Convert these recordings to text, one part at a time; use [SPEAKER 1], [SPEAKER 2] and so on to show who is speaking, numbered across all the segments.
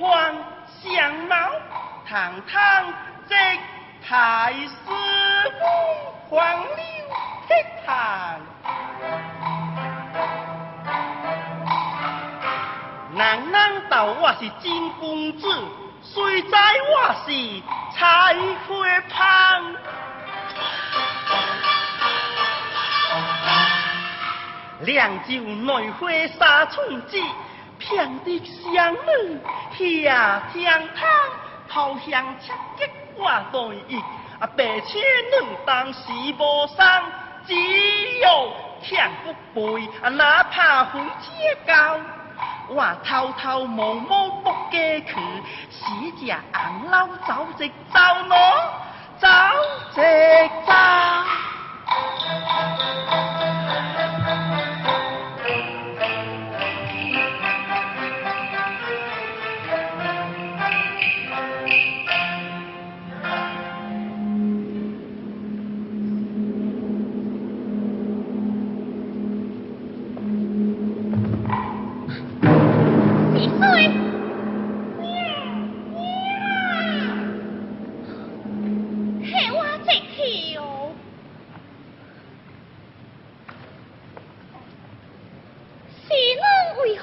[SPEAKER 1] 衣冠相貌堂堂，即太师府黄柳倜傥。人人道我是真公子，谁知我是采花胖。两酒内花三寸子，偏得相女下天堂，头香七吉挂对翼，啊白痴两当是无伤，只有强不背，啊哪怕分车高，我偷偷摸摸不过去，死只红老走直走喏，走直走。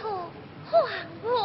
[SPEAKER 2] 哦厚啊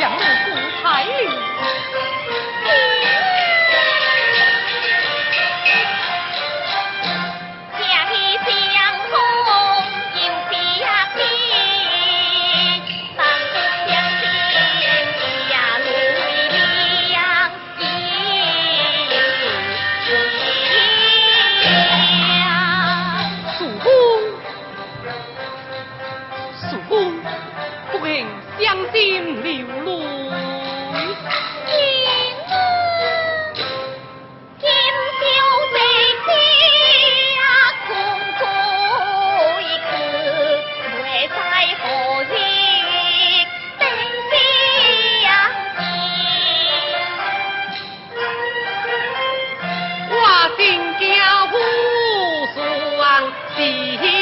[SPEAKER 2] 降龙十八拍
[SPEAKER 1] see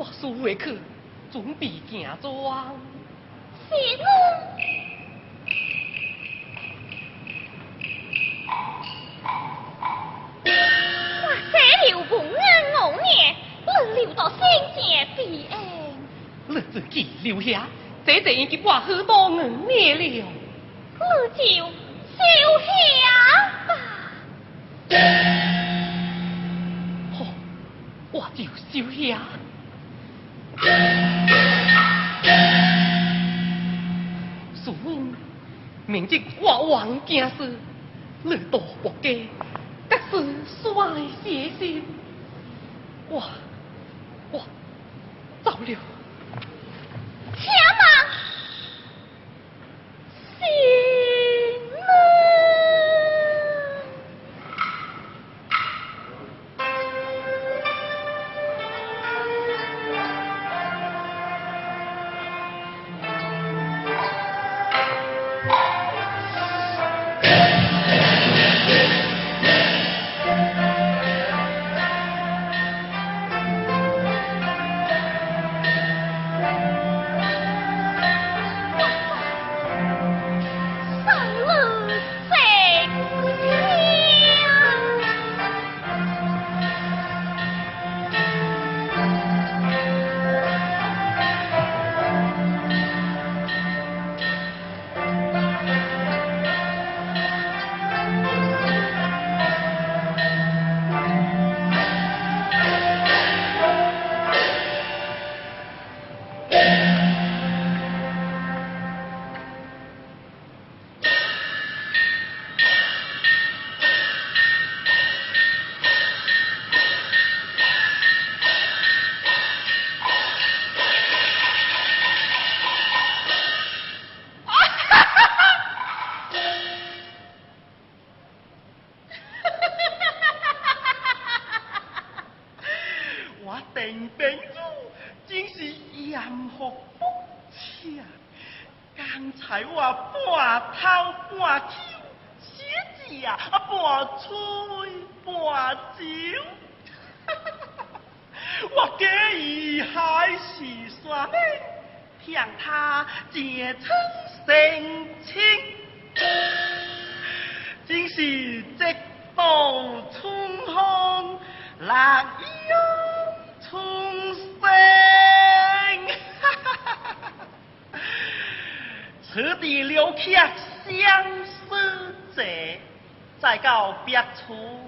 [SPEAKER 1] 我输
[SPEAKER 2] 回去，准备行庄。
[SPEAKER 1] 是我。我这了本安五年，你留到先前必安。
[SPEAKER 2] 你自己留下，这就已经我许多五年了。
[SPEAKER 1] 你就收下吧。
[SPEAKER 2] 好，我就收下。明日我王家事，你多不给，得是率写信。我我走了。
[SPEAKER 1] 且慢，
[SPEAKER 3] 定病主真是严酷不切。刚才我半偷半抽，写字啊，啊半吹半酒。我假意海誓山盟，向他结成成亲，真是直到春风来涌春地留客相思者，再到别处。